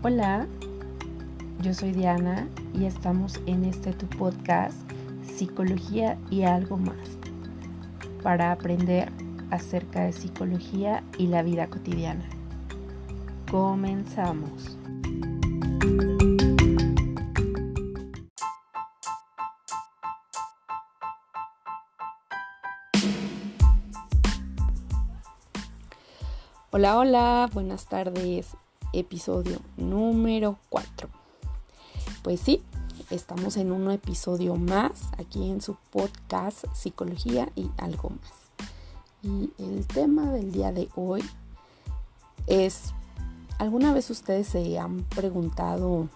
Hola, yo soy Diana y estamos en este tu podcast Psicología y algo más para aprender acerca de psicología y la vida cotidiana. Comenzamos. Hola, hola, buenas tardes episodio número 4. Pues sí, estamos en un episodio más aquí en su podcast Psicología y algo más. Y el tema del día de hoy es, ¿alguna vez ustedes se han preguntado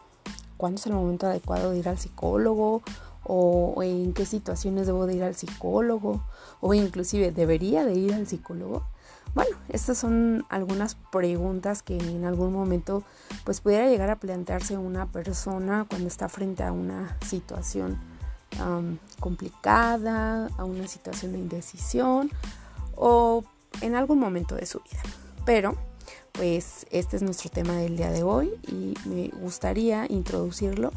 cuándo es el momento adecuado de ir al psicólogo? ¿O en qué situaciones debo de ir al psicólogo? ¿O inclusive debería de ir al psicólogo? Bueno, estas son algunas preguntas que en algún momento pues pudiera llegar a plantearse una persona cuando está frente a una situación complicada, a una situación de indecisión o en algún momento de su vida. Pero pues este es nuestro tema del día de hoy y me gustaría introducirlo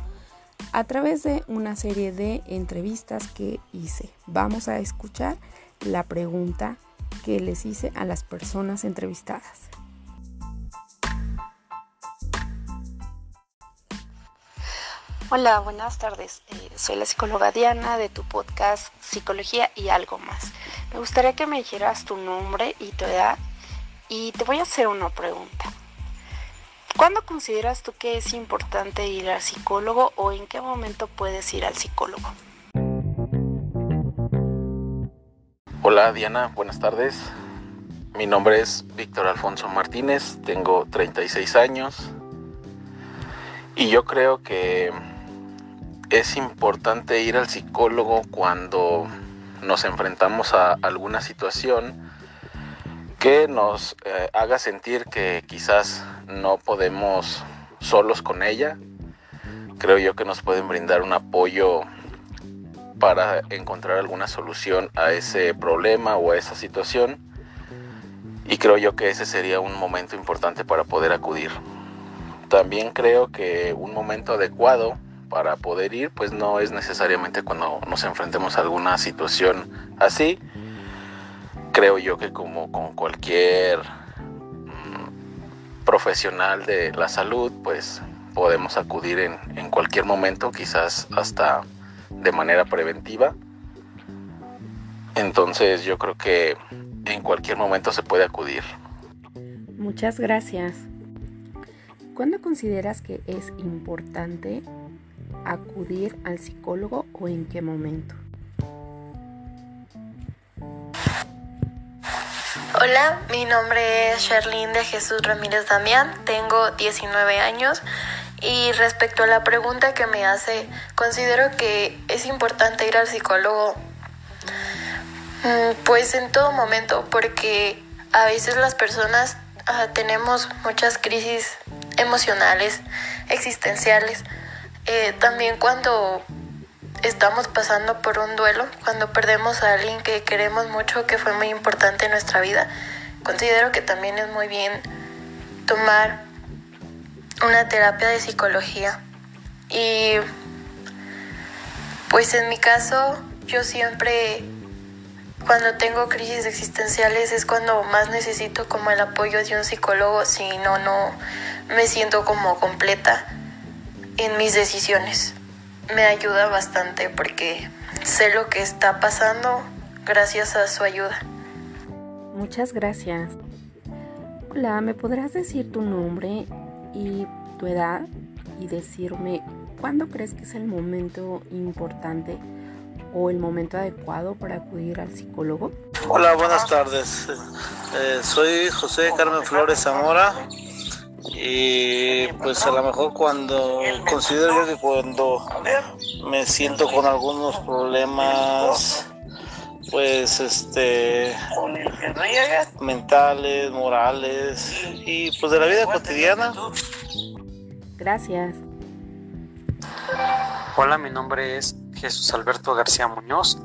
a través de una serie de entrevistas que hice. Vamos a escuchar la pregunta que les hice a las personas entrevistadas. Hola, buenas tardes. Eh, soy la psicóloga Diana de tu podcast Psicología y algo más. Me gustaría que me dijeras tu nombre y tu edad y te voy a hacer una pregunta. ¿Cuándo consideras tú que es importante ir al psicólogo o en qué momento puedes ir al psicólogo? Hola Diana, buenas tardes. Mi nombre es Víctor Alfonso Martínez, tengo 36 años y yo creo que es importante ir al psicólogo cuando nos enfrentamos a alguna situación que nos eh, haga sentir que quizás no podemos solos con ella. Creo yo que nos pueden brindar un apoyo para encontrar alguna solución a ese problema o a esa situación. Y creo yo que ese sería un momento importante para poder acudir. También creo que un momento adecuado para poder ir, pues no es necesariamente cuando nos enfrentemos a alguna situación así. Creo yo que como con cualquier mm, profesional de la salud, pues podemos acudir en, en cualquier momento, quizás hasta de manera preventiva. Entonces yo creo que en cualquier momento se puede acudir. Muchas gracias. ¿Cuándo consideras que es importante acudir al psicólogo o en qué momento? Hola, mi nombre es Sherlyn de Jesús Ramírez Damián, tengo 19 años y respecto a la pregunta que me hace, considero que es importante ir al psicólogo mm, pues en todo momento porque a veces las personas ah, tenemos muchas crisis emocionales, existenciales. Eh, también cuando estamos pasando por un duelo, cuando perdemos a alguien que queremos mucho, que fue muy importante en nuestra vida, considero que también es muy bien tomar una terapia de psicología. Y pues en mi caso, yo siempre, cuando tengo crisis existenciales, es cuando más necesito como el apoyo de un psicólogo, si no, no me siento como completa en mis decisiones. Me ayuda bastante porque sé lo que está pasando gracias a su ayuda. Muchas gracias. Hola, ¿me podrás decir tu nombre y tu edad y decirme cuándo crees que es el momento importante o el momento adecuado para acudir al psicólogo? Hola, buenas tardes. Eh, soy José Carmen Flores Zamora y pues a lo mejor cuando considero yo que cuando me siento con algunos problemas pues este mentales, morales y pues de la vida cotidiana. Gracias. Hola, mi nombre es Jesús Alberto García Muñoz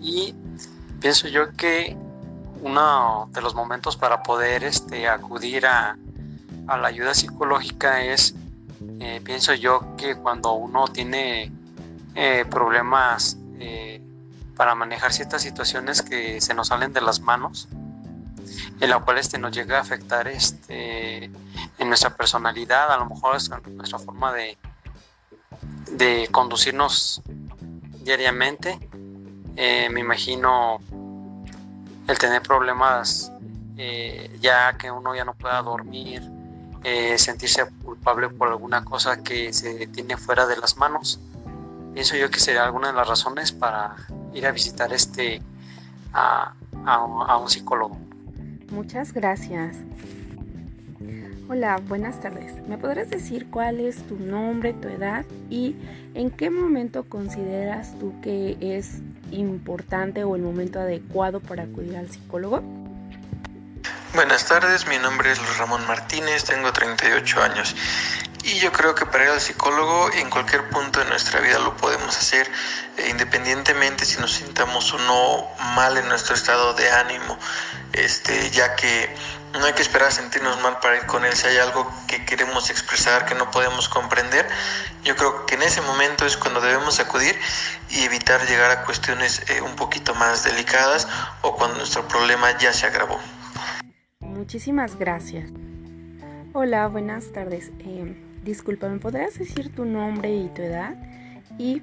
y pienso yo que uno de los momentos para poder este, acudir a, a la ayuda psicológica es Eh, pienso yo que cuando uno tiene eh, problemas eh, para manejar ciertas situaciones que se nos salen de las manos, en la cual este nos llega a afectar este, en nuestra personalidad, a lo mejor en nuestra forma de, de conducirnos diariamente. me imagino el tener problemas ya que uno ya no pueda dormir, eh, sentirse culpable por alguna cosa que se tiene fuera de las manos. Pienso yo que sería alguna de las razones para ir a visitar este a, un psicólogo. Muchas gracias. Hola, buenas tardes. ¿Me podrás decir cuál es tu nombre, tu edad y en qué momento consideras tú que es importante o el momento adecuado para acudir al psicólogo? Buenas tardes, mi nombre es Luis Ramón Martínez, tengo 38 años y yo creo que para ir al psicólogo en cualquier punto de nuestra vida lo podemos hacer, eh, independientemente si nos sintamos o no mal en nuestro estado de ánimo, este, ya que no hay que esperar a sentirnos mal para ir con él. Si hay algo que queremos expresar, que no podemos comprender, yo creo que en ese momento es cuando debemos acudir y evitar llegar a cuestiones eh, un poquito más delicadas o cuando nuestro problema ya se agravó. Muchísimas gracias. Hola, buenas tardes. Eh, disculpa, ¿me podrías decir tu nombre y tu edad? Y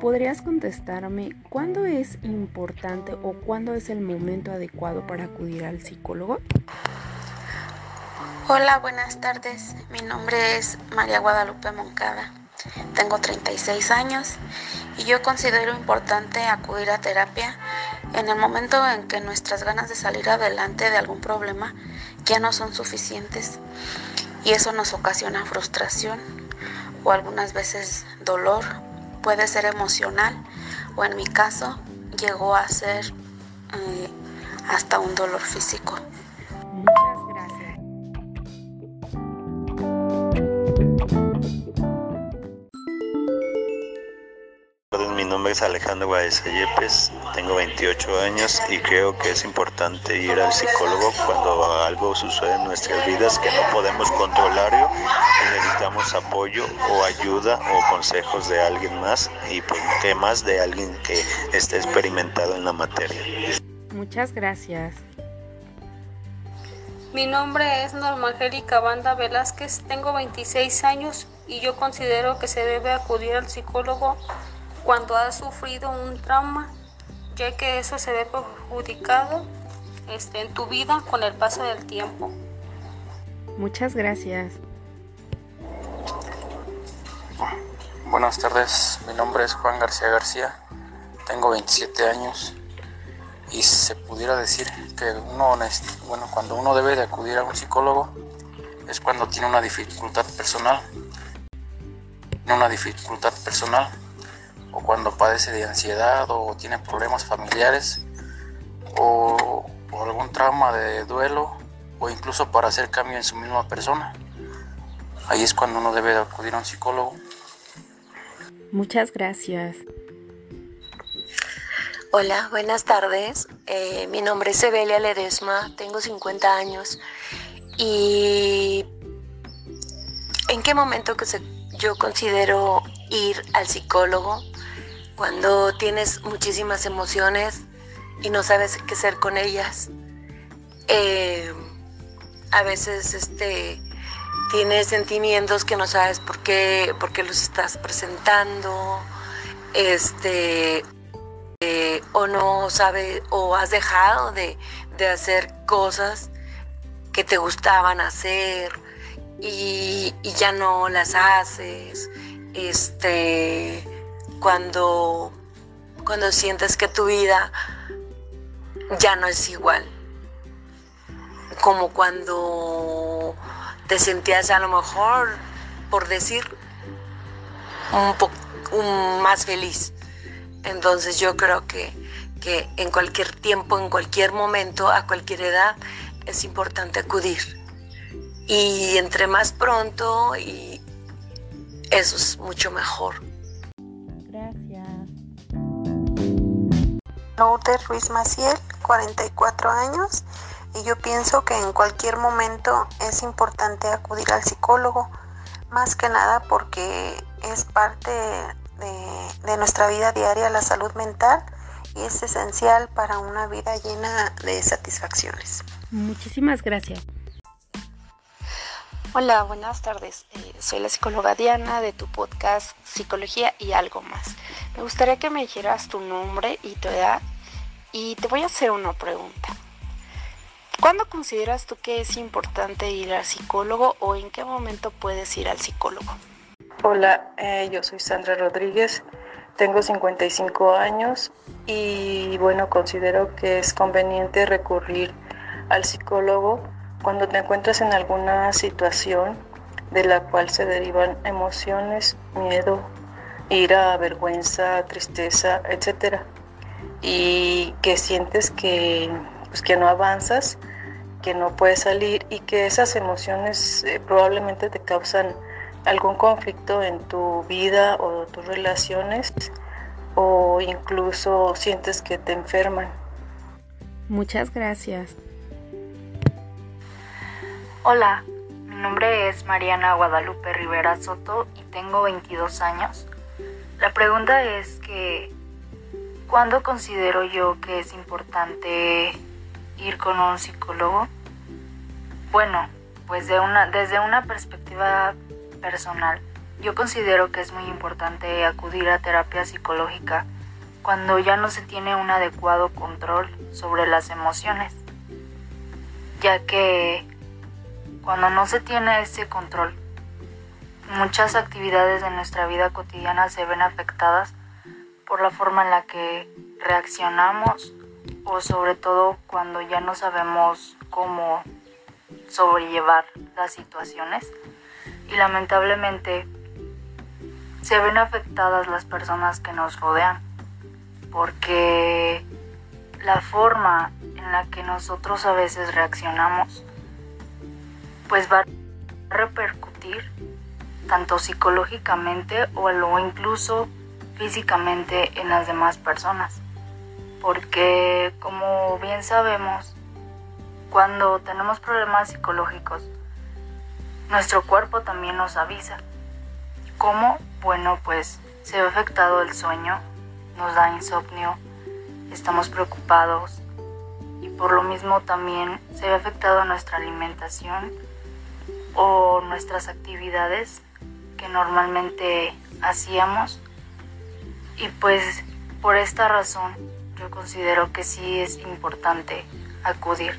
podrías contestarme cuándo es importante o cuándo es el momento adecuado para acudir al psicólogo. Hola, buenas tardes. Mi nombre es María Guadalupe Moncada. Tengo 36 años y yo considero importante acudir a terapia en el momento en que nuestras ganas de salir adelante de algún problema ya no son suficientes y eso nos ocasiona frustración o algunas veces dolor, puede ser emocional o en mi caso llegó a ser eh, hasta un dolor físico. Alejandro Baeza Yepes, tengo 28 años y creo que es importante ir al psicólogo cuando algo sucede en nuestras vidas que no podemos controlar y necesitamos apoyo o ayuda o consejos de alguien más y pues que más de alguien que esté experimentado en la materia. Muchas gracias. Mi nombre es Norma Angélica Banda Velázquez, tengo 26 años y yo considero que se debe acudir al psicólogo cuando has sufrido un trauma, ya que eso se ve perjudicado este, en tu vida con el paso del tiempo. Muchas gracias. Buenas tardes, mi nombre es Juan García García, tengo 27 años. Y se pudiera decir que uno, bueno, cuando uno debe de acudir a un psicólogo es cuando tiene una dificultad personal, una dificultad personal o cuando padece de ansiedad o tiene problemas familiares o, algún trauma de duelo o incluso para hacer cambio en su misma persona. Ahí es cuando uno debe acudir a un psicólogo. Muchas gracias. Hola, buenas tardes. Eh, mi nombre es Evelia Ledesma, tengo 50 años y ¿en qué momento que yo considero ir al psicólogo? cuando tienes muchísimas emociones y no sabes qué hacer con ellas. Eh, a veces este, tienes sentimientos que no sabes por qué, por qué los estás presentando, este, eh, o no sabes, o has dejado de, de, hacer cosas que te gustaban hacer y, ya no las haces. Este, cuando, cuando sientes que tu vida ya no es igual. Como cuando te sentías a lo mejor, por decir, un poco más feliz. Entonces yo creo que, que en cualquier tiempo, en cualquier momento, a cualquier edad, es importante acudir. Y entre más pronto, y eso es mucho mejor. Lourdes Ruiz Maciel, 44 años, y yo pienso que en cualquier momento es importante acudir al psicólogo, más que nada porque es parte de, de nuestra vida diaria la salud mental y es esencial para una vida llena de satisfacciones. Muchísimas gracias. Hola, buenas tardes. Eh, soy la psicóloga Diana de tu podcast Psicología y algo más. Me gustaría que me dijeras tu nombre y tu edad y te voy a hacer una pregunta. ¿Cuándo consideras tú que es importante ir al psicólogo o en qué momento puedes ir al psicólogo? Hola, eh, yo soy Sandra Rodríguez, tengo 55 años y bueno, considero que es conveniente recurrir al psicólogo cuando te encuentras en alguna situación de la cual se derivan emociones, miedo, ira, vergüenza, tristeza, etc. Y que sientes que, pues, que no avanzas, que no puedes salir y que esas emociones eh, probablemente te causan algún conflicto en tu vida o tus relaciones o incluso sientes que te enferman. Muchas gracias. Hola, mi nombre es Mariana Guadalupe Rivera Soto y tengo 22 años. La pregunta es que, ¿cuándo considero yo que es importante ir con un psicólogo? Bueno, pues de una, desde una perspectiva personal, yo considero que es muy importante acudir a terapia psicológica cuando ya no se tiene un adecuado control sobre las emociones, ya que cuando no se tiene ese control, muchas actividades de nuestra vida cotidiana se ven afectadas por la forma en la que reaccionamos o sobre todo cuando ya no sabemos cómo sobrellevar las situaciones. Y lamentablemente se ven afectadas las personas que nos rodean porque la forma en la que nosotros a veces reaccionamos pues va a repercutir tanto psicológicamente o incluso físicamente en las demás personas. Porque como bien sabemos, cuando tenemos problemas psicológicos, nuestro cuerpo también nos avisa. ¿Cómo? Bueno, pues se ve afectado el sueño, nos da insomnio, estamos preocupados y por lo mismo también se ve afectado nuestra alimentación o nuestras actividades que normalmente hacíamos. Y pues por esta razón yo considero que sí es importante acudir,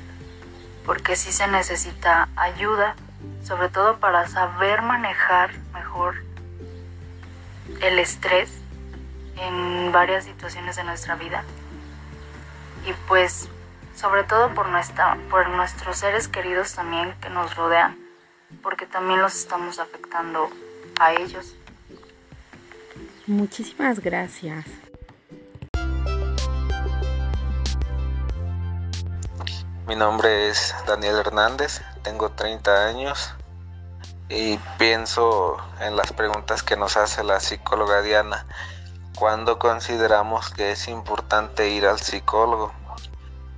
porque sí se necesita ayuda, sobre todo para saber manejar mejor el estrés en varias situaciones de nuestra vida. Y pues sobre todo por, nuestra, por nuestros seres queridos también que nos rodean porque también los estamos afectando a ellos. Muchísimas gracias. Mi nombre es Daniel Hernández, tengo 30 años y pienso en las preguntas que nos hace la psicóloga Diana. ¿Cuándo consideramos que es importante ir al psicólogo?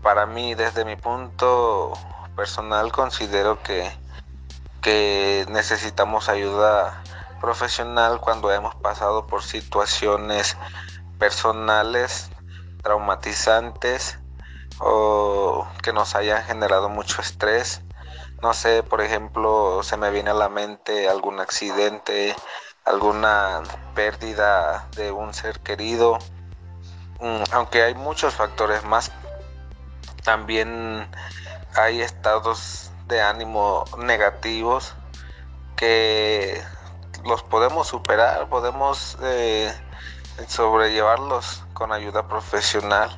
Para mí, desde mi punto personal, considero que que necesitamos ayuda profesional cuando hemos pasado por situaciones personales traumatizantes o que nos hayan generado mucho estrés. No sé, por ejemplo, se me viene a la mente algún accidente, alguna pérdida de un ser querido. Mm, aunque hay muchos factores más, también hay estados de ánimo negativos que los podemos superar, podemos eh, sobrellevarlos con ayuda profesional,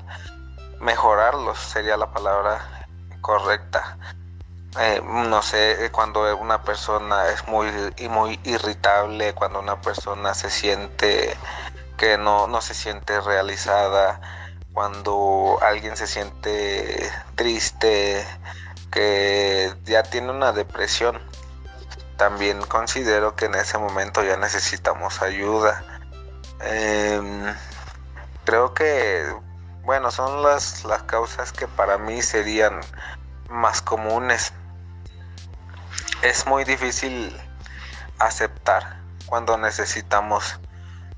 mejorarlos sería la palabra correcta. Eh, no sé, cuando una persona es muy, muy irritable, cuando una persona se siente que no, no se siente realizada, cuando alguien se siente triste, que ya tiene una depresión, también considero que en ese momento ya necesitamos ayuda. Em, creo que, bueno, son las, las causas que para mí serían más comunes. Es muy difícil aceptar cuando necesitamos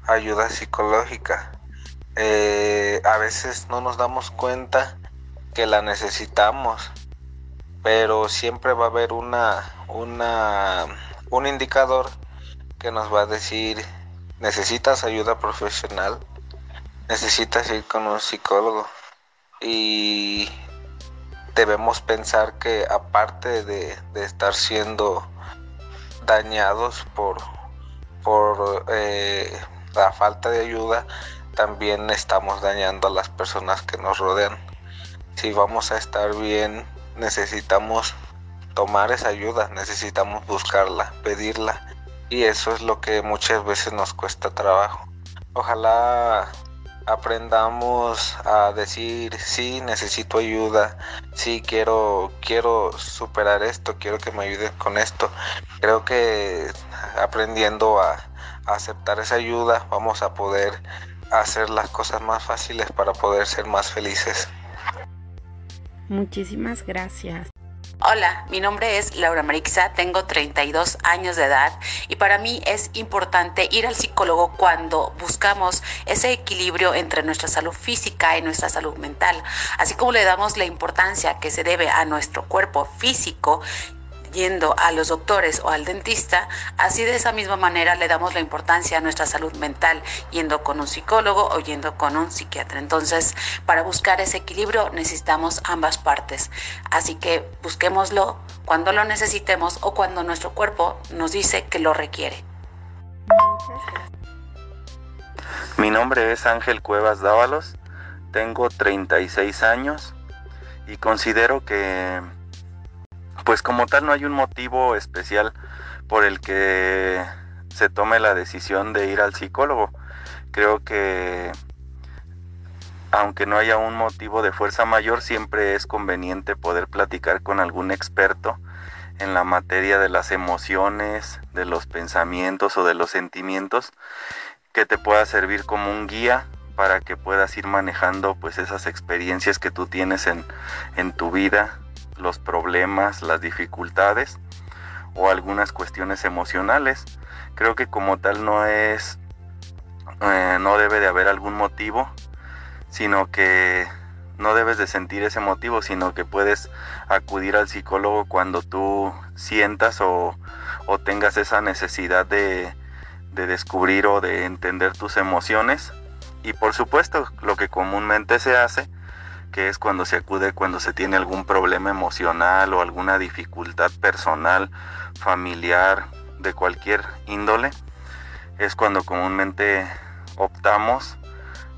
ayuda psicológica. Eh, a veces no nos damos cuenta que la necesitamos, pero siempre va a haber una, una, un indicador que nos va a decir necesitas ayuda profesional, necesitas ir con un psicólogo y debemos pensar que aparte de, estar siendo dañados por, por eh, la falta de ayuda, también estamos dañando a las personas que nos rodean. Si vamos a estar bien, necesitamos tomar esa ayuda, necesitamos buscarla, pedirla. Y eso es lo que muchas veces nos cuesta trabajo. Ojalá aprendamos a decir sí necesito ayuda sí quiero quiero superar esto quiero que me ayuden con esto creo que aprendiendo a, a aceptar esa ayuda vamos a poder hacer las cosas más fáciles para poder ser más felices muchísimas gracias. Hola, mi nombre es Laura Marixa, tengo 32 años de edad y para mí es importante ir al psicólogo cuando buscamos ese equilibrio entre nuestra salud física y nuestra salud mental, así como le damos la importancia que se debe a nuestro cuerpo físico yendo a los doctores o al dentista, así de esa misma manera le damos la importancia a nuestra salud mental yendo con un psicólogo o yendo con un psiquiatra. Entonces, para buscar ese equilibrio necesitamos ambas partes. Así que busquémoslo cuando lo necesitemos o cuando nuestro cuerpo nos dice que lo requiere. Mi nombre es Ángel Cuevas Dávalos, tengo 36 años y considero que pues como tal no hay un motivo especial por el que se tome la decisión de ir al psicólogo. Creo que aunque no haya un motivo de fuerza mayor, siempre es conveniente poder platicar con algún experto en la materia de las emociones, de los pensamientos o de los sentimientos, que te pueda servir como un guía para que puedas ir manejando pues esas experiencias que tú tienes en, en tu vida los problemas, las dificultades o algunas cuestiones emocionales. Creo que como tal no es, eh, no debe de haber algún motivo, sino que no debes de sentir ese motivo, sino que puedes acudir al psicólogo cuando tú sientas o, o tengas esa necesidad de, de descubrir o de entender tus emociones. Y por supuesto, lo que comúnmente se hace que es cuando se acude cuando se tiene algún problema emocional o alguna dificultad personal, familiar, de cualquier índole, es cuando comúnmente optamos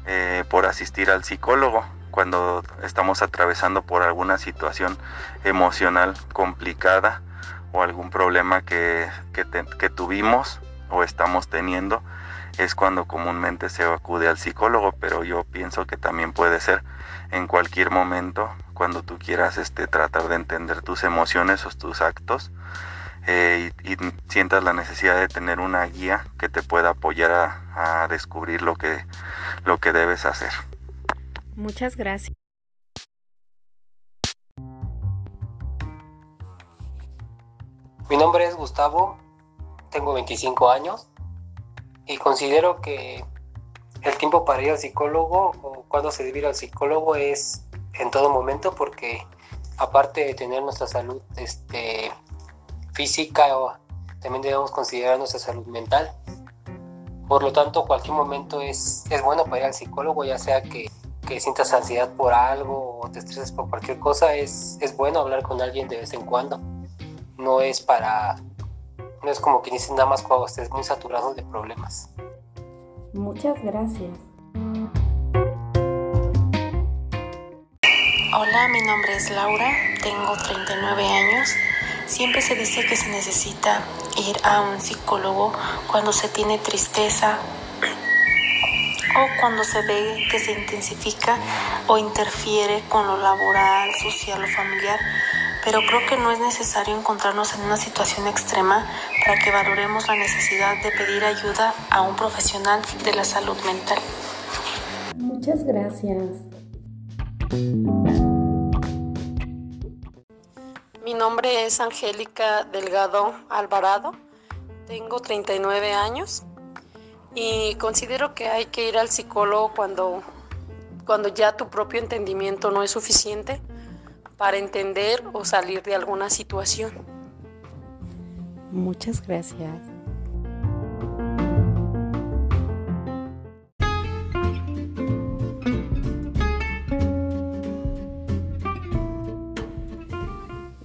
eh, por asistir al psicólogo cuando estamos atravesando por alguna situación emocional complicada o algún problema que, que tuvimos o estamos teniendo es cuando comúnmente se acude al psicólogo, pero yo pienso que también puede ser en cualquier momento cuando tú quieras este, tratar de entender tus emociones o tus actos eh, y, sientas la necesidad de tener una guía que te pueda apoyar a, a descubrir lo que, lo que debes hacer. Muchas gracias. Mi nombre es Gustavo, tengo 25 años y considero que el tiempo para ir al psicólogo o cuando se debe al psicólogo es en todo momento porque aparte de tener nuestra salud este, física, también debemos considerar nuestra salud mental. Por lo tanto, cualquier momento es, es bueno para ir al psicólogo, ya sea que, que sientas ansiedad por algo o te estreses por cualquier cosa, es, es bueno hablar con alguien de vez en cuando. No es para, no es como que dicen nada más cuando estés muy saturado de problemas. Muchas gracias. Hola, mi nombre es Laura, tengo 39 años. Siempre se dice que se necesita ir a un psicólogo cuando se tiene tristeza o cuando se ve que se intensifica o interfiere con lo laboral, social o familiar pero creo que no es necesario encontrarnos en una situación extrema para que valoremos la necesidad de pedir ayuda a un profesional de la salud mental. Muchas gracias. Mi nombre es Angélica Delgado Alvarado. Tengo 39 años y considero que hay que ir al psicólogo cuando, cuando ya tu propio entendimiento no es suficiente para entender o salir de alguna situación. Muchas gracias.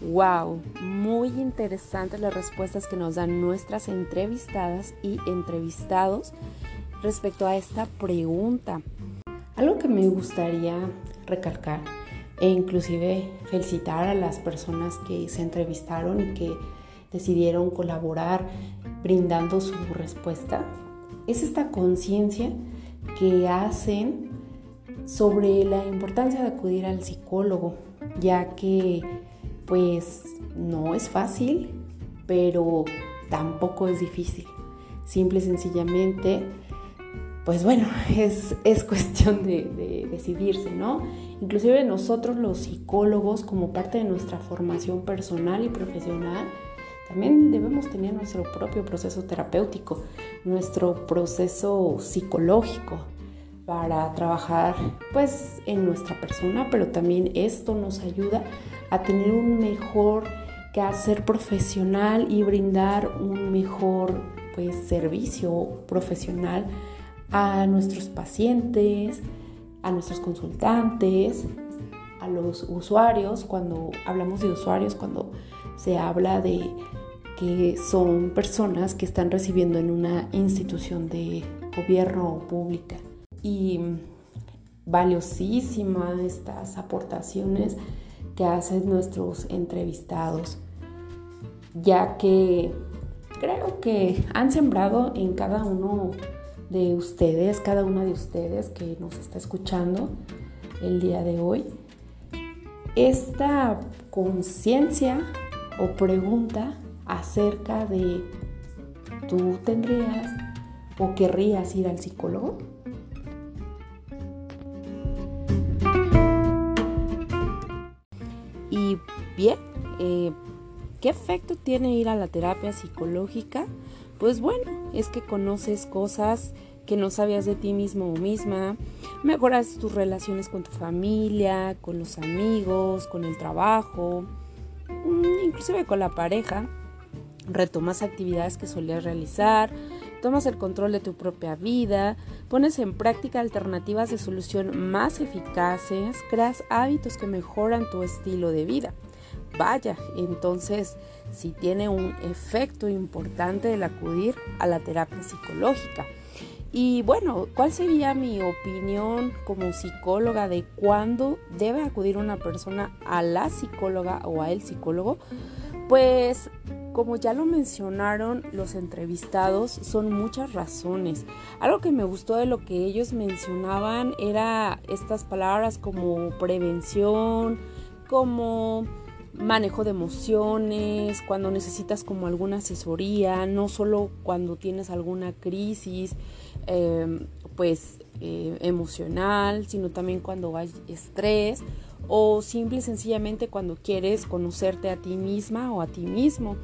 Wow, muy interesantes las respuestas que nos dan nuestras entrevistadas y entrevistados respecto a esta pregunta. Algo que me gustaría recalcar e inclusive felicitar a las personas que se entrevistaron y que decidieron colaborar brindando su respuesta es esta conciencia que hacen sobre la importancia de acudir al psicólogo, ya que pues no es fácil, pero tampoco es difícil. Simple y sencillamente, pues bueno, es, es cuestión de, de, decidirse, ¿no? Inclusive nosotros los psicólogos, como parte de nuestra formación personal y profesional, también debemos tener nuestro propio proceso terapéutico, nuestro proceso psicológico para trabajar pues en nuestra persona, pero también esto nos ayuda a tener un mejor quehacer profesional y brindar un mejor pues, servicio profesional a nuestros pacientes, a nuestros consultantes, a los usuarios, cuando hablamos de usuarios, cuando se habla de que son personas que están recibiendo en una institución de gobierno o pública. Y valiosísimas estas aportaciones que hacen nuestros entrevistados, ya que creo que han sembrado en cada uno de ustedes, cada una de ustedes que nos está escuchando el día de hoy, esta conciencia o pregunta acerca de tú tendrías o querrías ir al psicólogo. Y bien, eh, ¿qué efecto tiene ir a la terapia psicológica? Pues bueno, es que conoces cosas que no sabías de ti mismo o misma, mejoras tus relaciones con tu familia, con los amigos, con el trabajo, mm, inclusive con la pareja, retomas actividades que solías realizar, tomas el control de tu propia vida, pones en práctica alternativas de solución más eficaces, creas hábitos que mejoran tu estilo de vida. Vaya, entonces si tiene un efecto importante el acudir a la terapia psicológica. Y bueno, ¿cuál sería mi opinión como psicóloga de cuándo debe acudir una persona a la psicóloga o a el psicólogo? Pues como ya lo mencionaron los entrevistados, son muchas razones. Algo que me gustó de lo que ellos mencionaban era estas palabras como prevención, como manejo de emociones, cuando necesitas como alguna asesoría, no solo cuando tienes alguna crisis, em, pues eh, emocional, sino también cuando hay estrés o simple y sencillamente cuando quieres conocerte a ti misma o a ti mismo.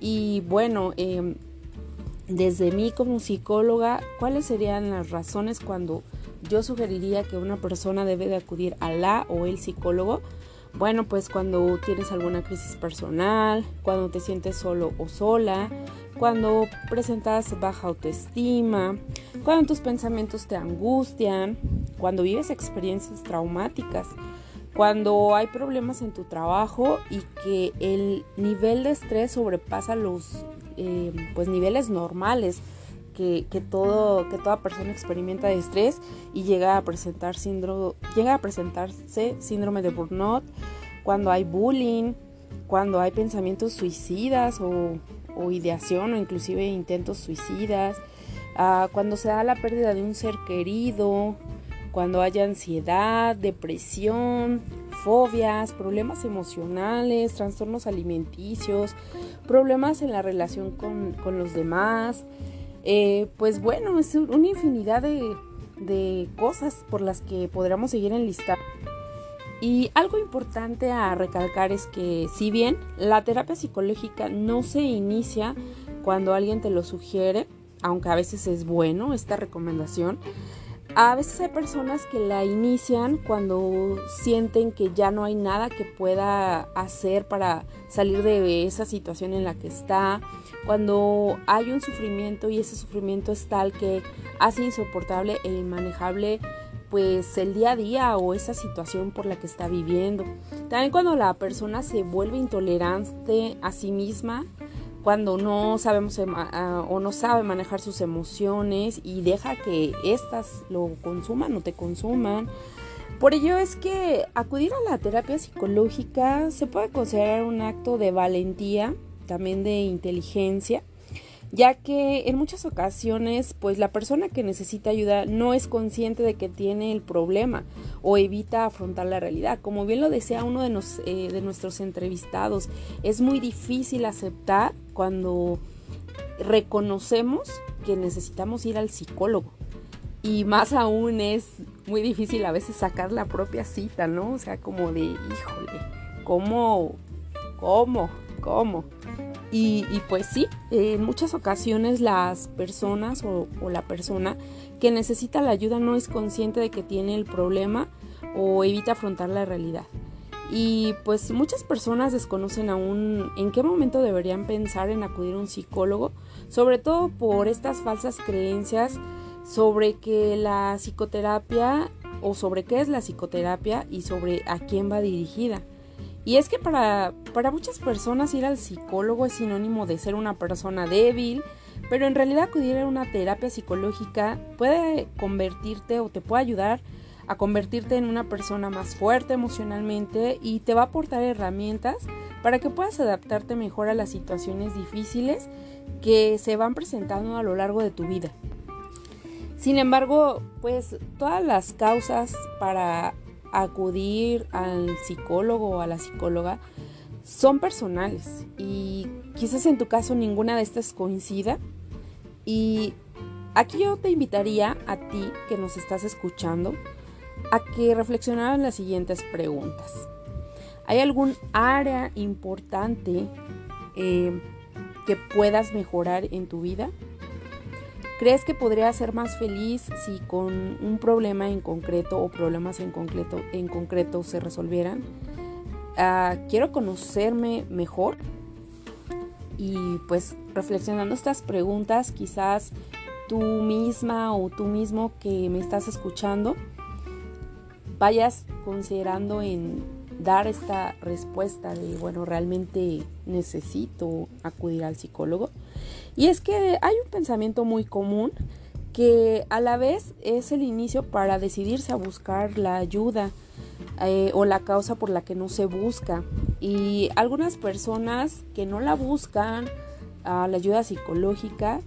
Y bueno, em, desde mí como psicóloga, ¿cuáles serían las razones cuando yo sugeriría que una persona debe de acudir a la o el psicólogo? Bueno, pues cuando tienes alguna crisis personal, cuando te sientes solo o sola, cuando presentas baja autoestima, cuando tus pensamientos te angustian, cuando vives experiencias traumáticas, cuando hay problemas en tu trabajo y que el nivel de estrés sobrepasa los eh, pues niveles normales que, todo, que toda persona experimenta estrés y llega a presentar síndrome, llega a presentarse síndrome de burnout, cuando hay bullying, cuando hay pensamientos suicidas o, ideación o inclusive intentos suicidas, ah, cuando se da la pérdida de un ser querido, cuando haya ansiedad, depresión, fobias, problemas emocionales, trastornos alimenticios, problemas en la relación con, los demás. Eh, pues bueno, es una infinidad de, de cosas por las que podríamos seguir enlistando. Y algo importante a recalcar es que si bien la terapia psicológica no se inicia cuando alguien te lo sugiere, aunque a veces es bueno esta recomendación, a veces hay personas que la inician cuando sienten que ya no hay nada que pueda hacer para salir de esa situación en la que está, cuando hay un sufrimiento y ese sufrimiento es tal que hace insoportable e inmanejable pues el día a día o esa situación por la que está viviendo. También cuando la persona se vuelve intolerante a sí misma cuando no sabemos o no sabe manejar sus emociones y deja que éstas lo consuman o te consuman. Por ello es que acudir a la terapia psicológica se puede considerar un acto de valentía, también de inteligencia, ya que en muchas ocasiones pues la persona que necesita ayuda no es consciente de que tiene el problema o evita afrontar la realidad. Como bien lo decía uno de, eh, de nuestros entrevistados, es muy difícil aceptar cuando reconocemos que necesitamos ir al psicólogo. Y más aún es muy difícil a veces sacar la propia cita, ¿no? O sea, como de, híjole, ¿cómo? ¿Cómo? ¿Cómo? Y, pues sí, en muchas ocasiones las personas o, la persona que necesita la ayuda no es consciente de que tiene el problema o evita afrontar la realidad. Y pues muchas personas desconocen aún en qué momento deberían pensar en acudir a un psicólogo, sobre todo por estas falsas creencias sobre que la psicoterapia o sobre qué es la psicoterapia y sobre a quién va dirigida. Y es que para, para muchas personas ir al psicólogo es sinónimo de ser una persona débil, pero en realidad acudir a una terapia psicológica puede convertirte o te puede ayudar a convertirte en una persona más fuerte emocionalmente y te va a aportar herramientas para que puedas adaptarte mejor a las situaciones difíciles que se van presentando a lo largo de tu vida. Sin embargo, pues todas las causas para acudir al psicólogo o a la psicóloga son personales y quizás en tu caso ninguna de estas coincida. Y aquí yo te invitaría a ti que nos estás escuchando a que reflexionaran las siguientes preguntas. ¿Hay algún área importante eh, que puedas mejorar en tu vida? ¿Crees que podría ser más feliz si con un problema en concreto o problemas en concreto, en concreto se resolvieran? Ah, quiero conocerme mejor y pues reflexionando estas preguntas quizás tú misma o tú mismo que me estás escuchando vayas considerando en dar esta respuesta de bueno realmente necesito acudir al psicólogo y es que hay un pensamiento muy común que a la vez es el inicio para decidirse a buscar la ayuda eh, o la causa por la que no se busca. Y algunas personas que no la buscan a la ayuda psicológica,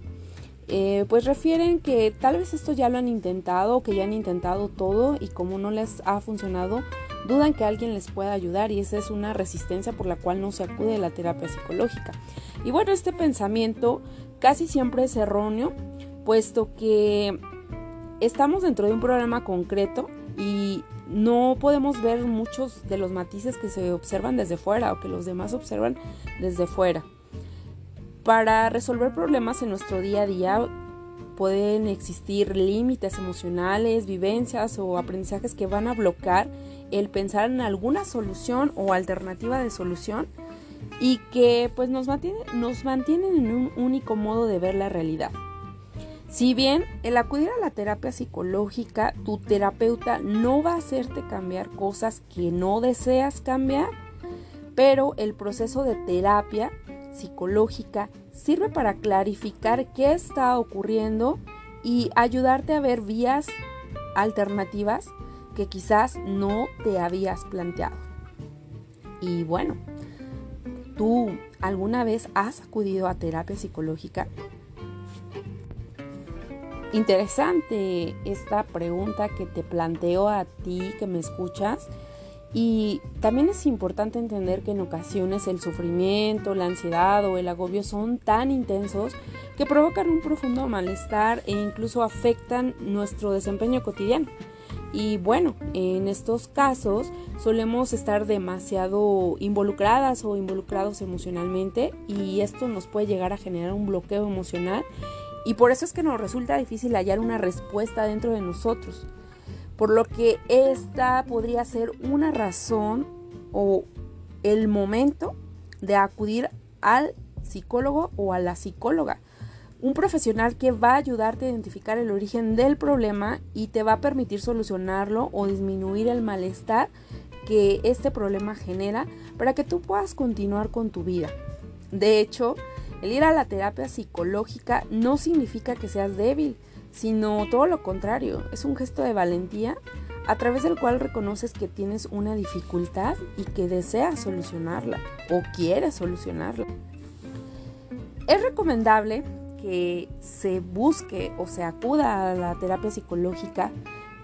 eh, pues refieren que tal vez esto ya lo han intentado, que ya han intentado todo y como no les ha funcionado, dudan que alguien les pueda ayudar y esa es una resistencia por la cual no se acude a la terapia psicológica. Y bueno, este pensamiento casi siempre es erróneo, puesto que estamos dentro de un problema concreto y no podemos ver muchos de los matices que se observan desde fuera o que los demás observan desde fuera. Para resolver problemas en nuestro día a día pueden existir límites emocionales, vivencias o aprendizajes que van a bloquear el pensar en alguna solución o alternativa de solución y que pues nos, nos mantienen en un único modo de ver la realidad. Si bien el acudir a la terapia psicológica, tu terapeuta no va a hacerte cambiar cosas que no deseas cambiar, pero el proceso de terapia psicológica sirve para clarificar qué está ocurriendo y ayudarte a ver vías alternativas que quizás no te habías planteado. Y bueno, ¿tú alguna vez has acudido a terapia psicológica? Interesante esta pregunta que te planteo a ti que me escuchas. Y también es importante entender que en ocasiones el sufrimiento, la ansiedad o el agobio son tan intensos que provocan un profundo malestar e incluso afectan nuestro desempeño cotidiano. Y bueno, en estos casos solemos estar demasiado involucradas o involucrados emocionalmente y esto nos puede llegar a generar un bloqueo emocional y por eso es que nos resulta difícil hallar una respuesta dentro de nosotros. Por lo que esta podría ser una razón o el momento de acudir al psicólogo o a la psicóloga un profesional que va a ayudarte a identificar el origen del problema y te va a permitir solucionarlo o disminuir el malestar que este problema genera para que tú puedas continuar con tu vida. De hecho, el ir a la terapia psicológica no significa que seas débil, sino todo lo contrario, es un gesto de valentía a través del cual reconoces que tienes una dificultad y que deseas solucionarla o quieres solucionarla. Es recomendable que se busque o se acuda a la terapia psicológica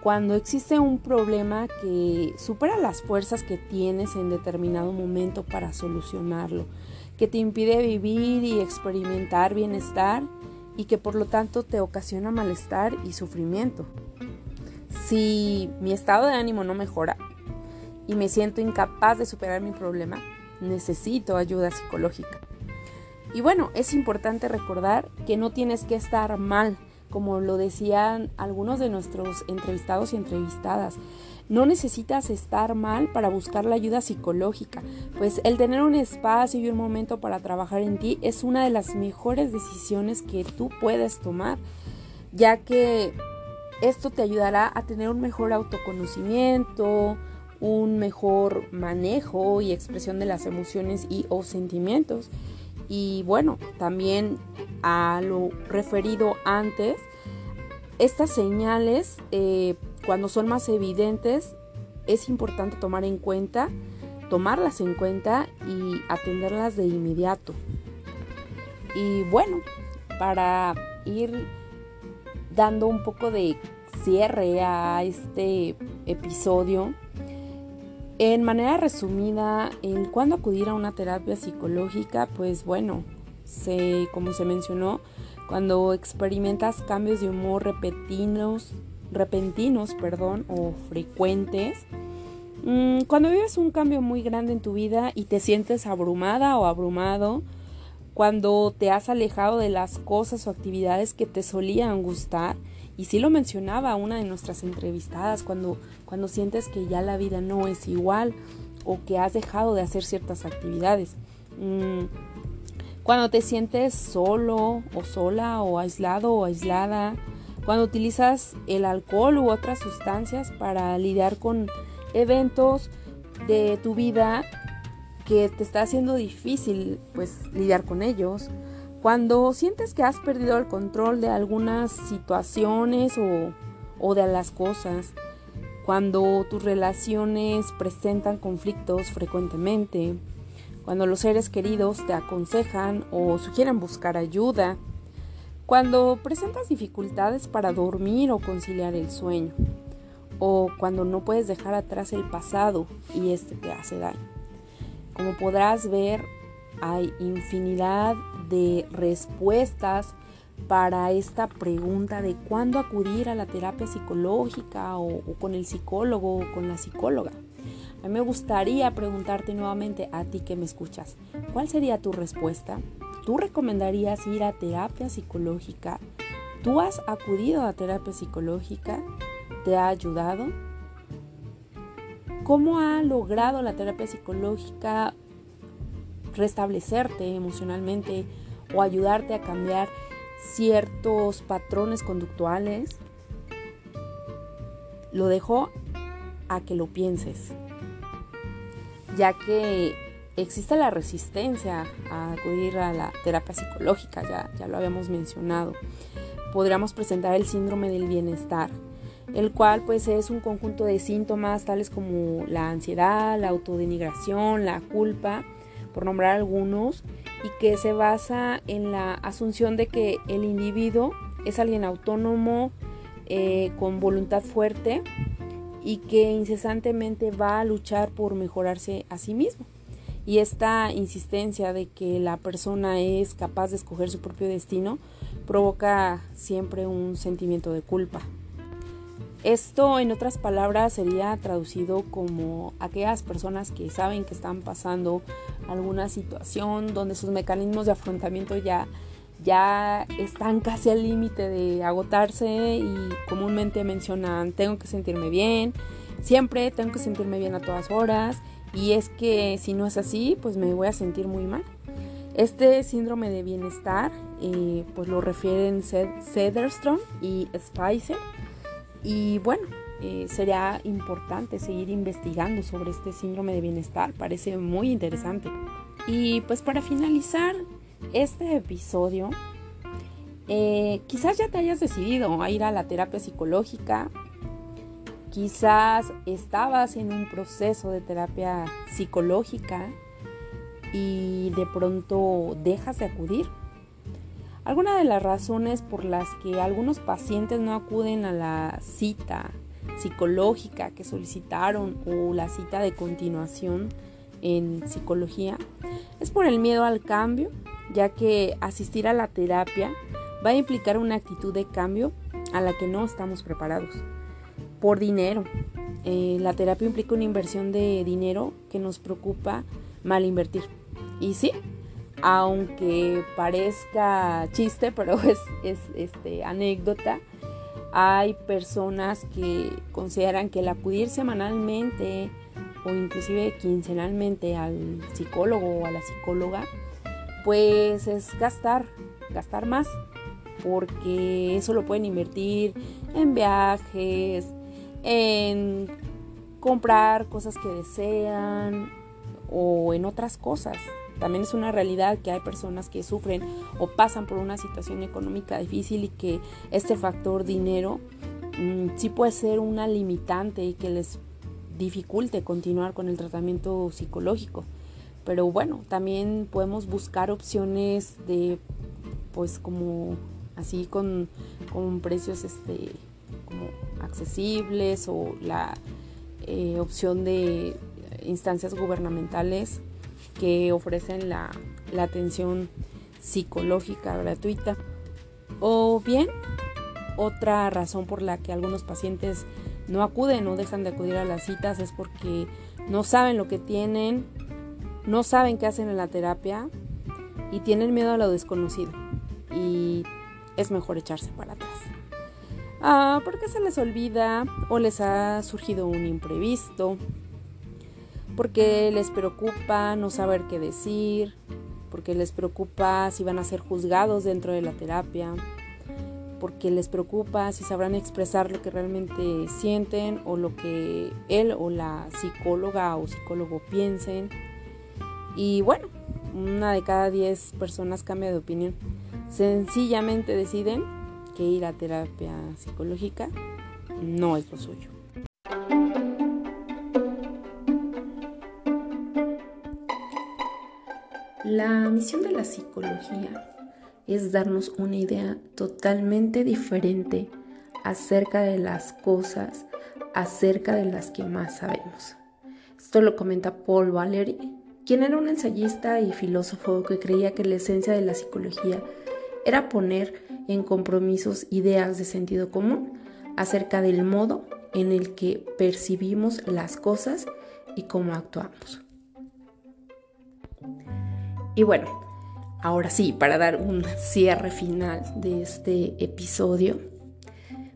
cuando existe un problema que supera las fuerzas que tienes en determinado momento para solucionarlo, que te impide vivir y experimentar bienestar y que por lo tanto te ocasiona malestar y sufrimiento. Si mi estado de ánimo no mejora y me siento incapaz de superar mi problema, necesito ayuda psicológica. Y bueno, es importante recordar que no tienes que estar mal, como lo decían algunos de nuestros entrevistados y entrevistadas. No necesitas estar mal para buscar la ayuda psicológica, pues el tener un espacio y un momento para trabajar en ti es una de las mejores decisiones que tú puedes tomar, ya que esto te ayudará a tener un mejor autoconocimiento, un mejor manejo y expresión de las emociones y o sentimientos. Y bueno, también a lo referido antes, estas señales, eh, cuando son más evidentes, es importante tomar en cuenta, tomarlas en cuenta y atenderlas de inmediato. Y bueno, para ir dando un poco de cierre a este episodio, en manera resumida, en cuándo acudir a una terapia psicológica, pues bueno, se, como se mencionó, cuando experimentas cambios de humor repentinos, repentinos perdón, o frecuentes, mm, cuando vives un cambio muy grande en tu vida y te sientes abrumada o abrumado, cuando te has alejado de las cosas o actividades que te solían gustar, y sí lo mencionaba una de nuestras entrevistadas, cuando, cuando sientes que ya la vida no es igual o que has dejado de hacer ciertas actividades. Mm, cuando te sientes solo o sola o aislado o aislada. Cuando utilizas el alcohol u otras sustancias para lidiar con eventos de tu vida que te está haciendo difícil pues lidiar con ellos cuando sientes que has perdido el control de algunas situaciones o, de las cosas, cuando tus relaciones presentan conflictos frecuentemente, cuando los seres queridos te aconsejan o sugieren buscar ayuda, cuando presentas dificultades para dormir o conciliar el sueño, o cuando no puedes dejar atrás el pasado y este te hace daño. Como podrás ver, hay infinidad de respuestas para esta pregunta de cuándo acudir a la terapia psicológica o, con el psicólogo o con la psicóloga. A mí me gustaría preguntarte nuevamente a ti que me escuchas, ¿cuál sería tu respuesta? ¿Tú recomendarías ir a terapia psicológica? ¿Tú has acudido a terapia psicológica? ¿Te ha ayudado? ¿Cómo ha logrado la terapia psicológica restablecerte emocionalmente o ayudarte a cambiar ciertos patrones conductuales, lo dejo a que lo pienses, ya que existe la resistencia a acudir a la terapia psicológica, ya, ya lo habíamos mencionado. Podríamos presentar el síndrome del bienestar, el cual pues es un conjunto de síntomas tales como la ansiedad, la autodenigración, la culpa, por nombrar algunos, y que se basa en la asunción de que el individuo es alguien autónomo, eh, con voluntad fuerte y que incesantemente va a luchar por mejorarse a sí mismo. Y esta insistencia de que la persona es capaz de escoger su propio destino provoca siempre un sentimiento de culpa. Esto, en otras palabras, sería traducido como aquellas personas que saben que están pasando alguna situación donde sus mecanismos de afrontamiento ya, ya están casi al límite de agotarse y comúnmente mencionan tengo que sentirme bien, siempre tengo que sentirme bien a todas horas y es que si no es así, pues me voy a sentir muy mal. Este síndrome de bienestar, eh, pues lo refieren Sederstrom y Spicer y bueno, eh, sería importante seguir investigando sobre este síndrome de bienestar, parece muy interesante. Y pues para finalizar este episodio, eh, quizás ya te hayas decidido a ir a la terapia psicológica, quizás estabas en un proceso de terapia psicológica y de pronto dejas de acudir algunas de las razones por las que algunos pacientes no acuden a la cita psicológica que solicitaron o la cita de continuación en psicología es por el miedo al cambio, ya que asistir a la terapia va a implicar una actitud de cambio a la que no estamos preparados. Por dinero. Eh, la terapia implica una inversión de dinero que nos preocupa mal invertir. Y sí, aunque parezca chiste, pero es, este, anécdota, hay personas que consideran que el acudir semanalmente o inclusive quincenalmente al psicólogo o a la psicóloga, pues es gastar, gastar más, porque eso lo pueden invertir en viajes, en comprar cosas que desean o en otras cosas. También es una realidad que hay personas que sufren o pasan por una situación económica difícil y que este factor dinero mm, sí puede ser una limitante y que les dificulte continuar con el tratamiento psicológico. Pero bueno, también podemos buscar opciones de pues como así con, con precios este accesibles o la eh, opción de instancias gubernamentales que ofrecen la, atención psicológica gratuita. O bien, otra razón por la que algunos pacientes no acuden o dejan de acudir a las citas es porque no saben lo que tienen, no saben qué hacen en la terapia y tienen miedo a lo desconocido. Y es mejor echarse para atrás. Ah, porque se les olvida o les ha surgido un imprevisto porque les preocupa no saber qué decir, porque les preocupa si van a ser juzgados dentro de la terapia, porque les preocupa si sabrán expresar lo que realmente sienten o lo que él o la psicóloga o psicólogo piensen. Y bueno, una de cada diez personas cambia de opinión. Sencillamente deciden que ir a terapia psicológica no es lo suyo. La misión de la psicología es darnos una idea totalmente diferente acerca de las cosas, acerca de las que más sabemos. Esto lo comenta Paul Valéry, quien era un ensayista y filósofo que creía que la esencia de la psicología era poner en compromisos ideas de sentido común acerca del modo en el que percibimos las cosas y cómo actuamos. Y bueno, ahora sí, para dar un cierre final de este episodio,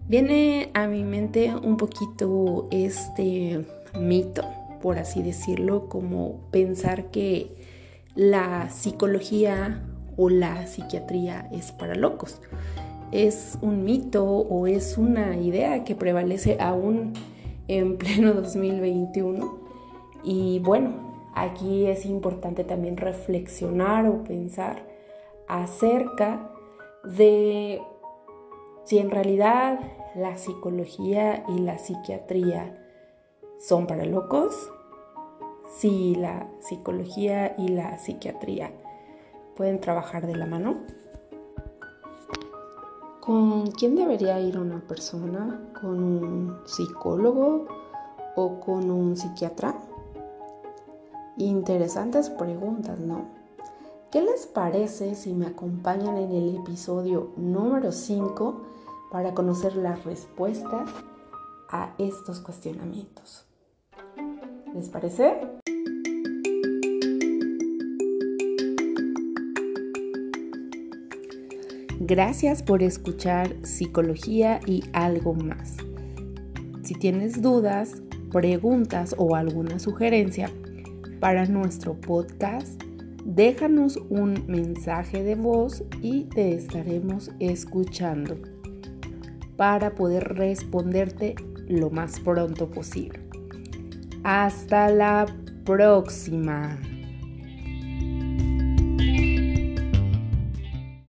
viene a mi mente un poquito este mito, por así decirlo, como pensar que la psicología o la psiquiatría es para locos. Es un mito o es una idea que prevalece aún en pleno 2021. Y bueno, Aquí es importante también reflexionar o pensar acerca de si en realidad la psicología y la psiquiatría son para locos, si la psicología y la psiquiatría pueden trabajar de la mano. ¿Con quién debería ir una persona? ¿Con un psicólogo o con un psiquiatra? Interesantes preguntas, ¿no? ¿Qué les parece si me acompañan en el episodio número 5 para conocer las respuestas a estos cuestionamientos. ¿Les parece? Gracias por escuchar Psicología y algo más. Si tienes dudas, preguntas o alguna sugerencia para nuestro podcast, déjanos un mensaje de voz y te estaremos escuchando para poder responderte lo más pronto posible. Hasta la próxima.